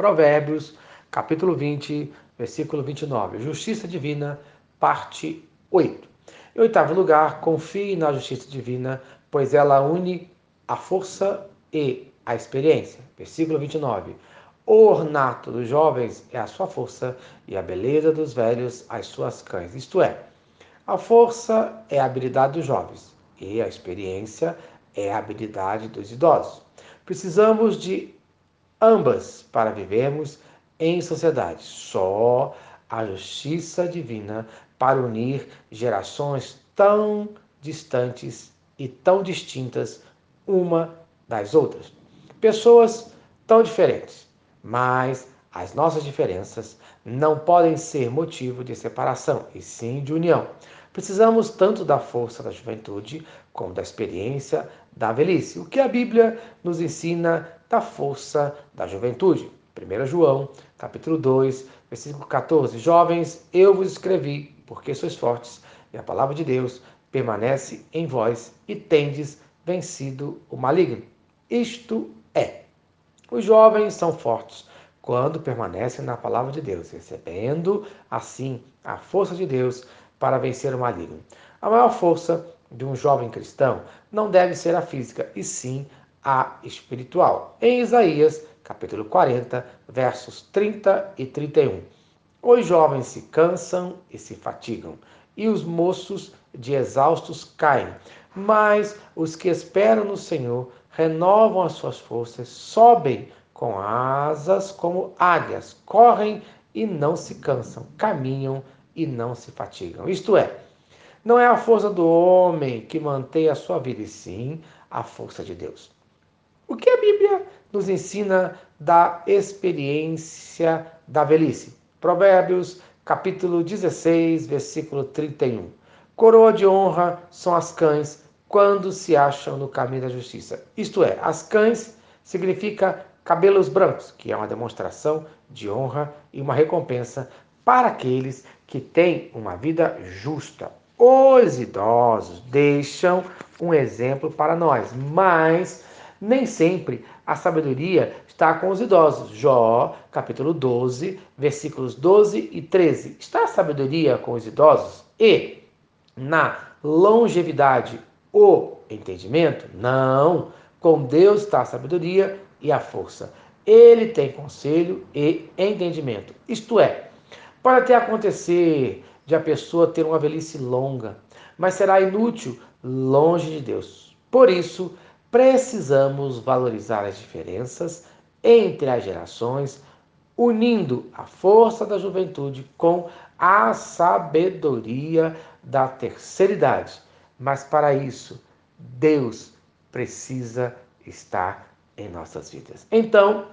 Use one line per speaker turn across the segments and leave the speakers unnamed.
Provérbios, capítulo 20, versículo 29. Justiça divina, parte 8. Em oitavo lugar, confie na justiça divina, pois ela une a força e a experiência. Versículo 29. O ornato dos jovens é a sua força e a beleza dos velhos as suas cães. Isto é, a força é a habilidade dos jovens e a experiência é a habilidade dos idosos. Precisamos de ambas para vivermos em sociedade. Só a justiça divina para unir gerações tão distantes e tão distintas uma das outras. Pessoas tão diferentes, mas as nossas diferenças não podem ser motivo de separação, e sim de união. Precisamos tanto da força da juventude como da experiência da velhice. O que a Bíblia nos ensina da força da juventude? 1 João, capítulo 2, versículo 14. Jovens, eu vos escrevi, porque sois fortes, e a palavra de Deus permanece em vós, e tendes vencido o maligno. Isto é, os jovens são fortes quando permanecem na palavra de Deus, recebendo assim a força de Deus para vencer o maligno. A maior força de um jovem cristão não deve ser a física, e sim a espiritual. Em Isaías, capítulo 40, versos 30 e 31. Os jovens se cansam e se fatigam, e os moços de exaustos caem, mas os que esperam no Senhor renovam as suas forças, sobem com asas como águias, correm e não se cansam, caminham e não se fatigam. Isto é, não é a força do homem que mantém a sua vida, e sim a força de Deus. O que a Bíblia nos ensina da experiência da velhice? Provérbios, capítulo 16, versículo 31. Coroa de honra são as cães quando se acham no caminho da justiça. Isto é, as cães significa cabelos brancos, que é uma demonstração de honra e uma recompensa para aqueles que têm uma vida justa. Os idosos deixam um exemplo para nós, mas nem sempre a sabedoria está com os idosos. Jó, capítulo 12, versículos 12 e 13. Está a sabedoria com os idosos? E na longevidade o entendimento? Não. Com Deus está a sabedoria e a força. Ele tem conselho e entendimento. Isto é, pode até acontecer de a pessoa ter uma velhice longa, mas será inútil longe de Deus. Por isso, precisamos valorizar as diferenças entre as gerações, unindo a força da juventude com a sabedoria da terceira idade. Mas para isso, Deus precisa estar em nossas vidas. Então,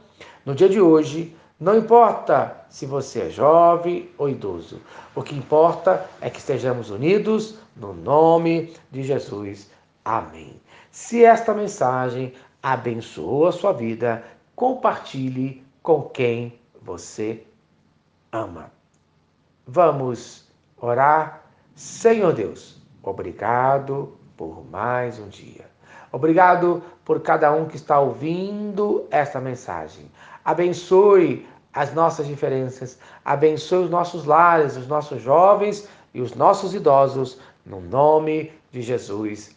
no dia de hoje, não importa se você é jovem ou idoso, o que importa é que estejamos unidos no nome de Jesus. Amém. Se esta mensagem abençoou a sua vida, compartilhe com quem você ama. Vamos orar. Senhor Deus, obrigado por mais um dia. Obrigado por cada um que está ouvindo esta mensagem. Abençoe as nossas diferenças, abençoe os nossos lares, os nossos jovens e os nossos idosos, no nome de Jesus.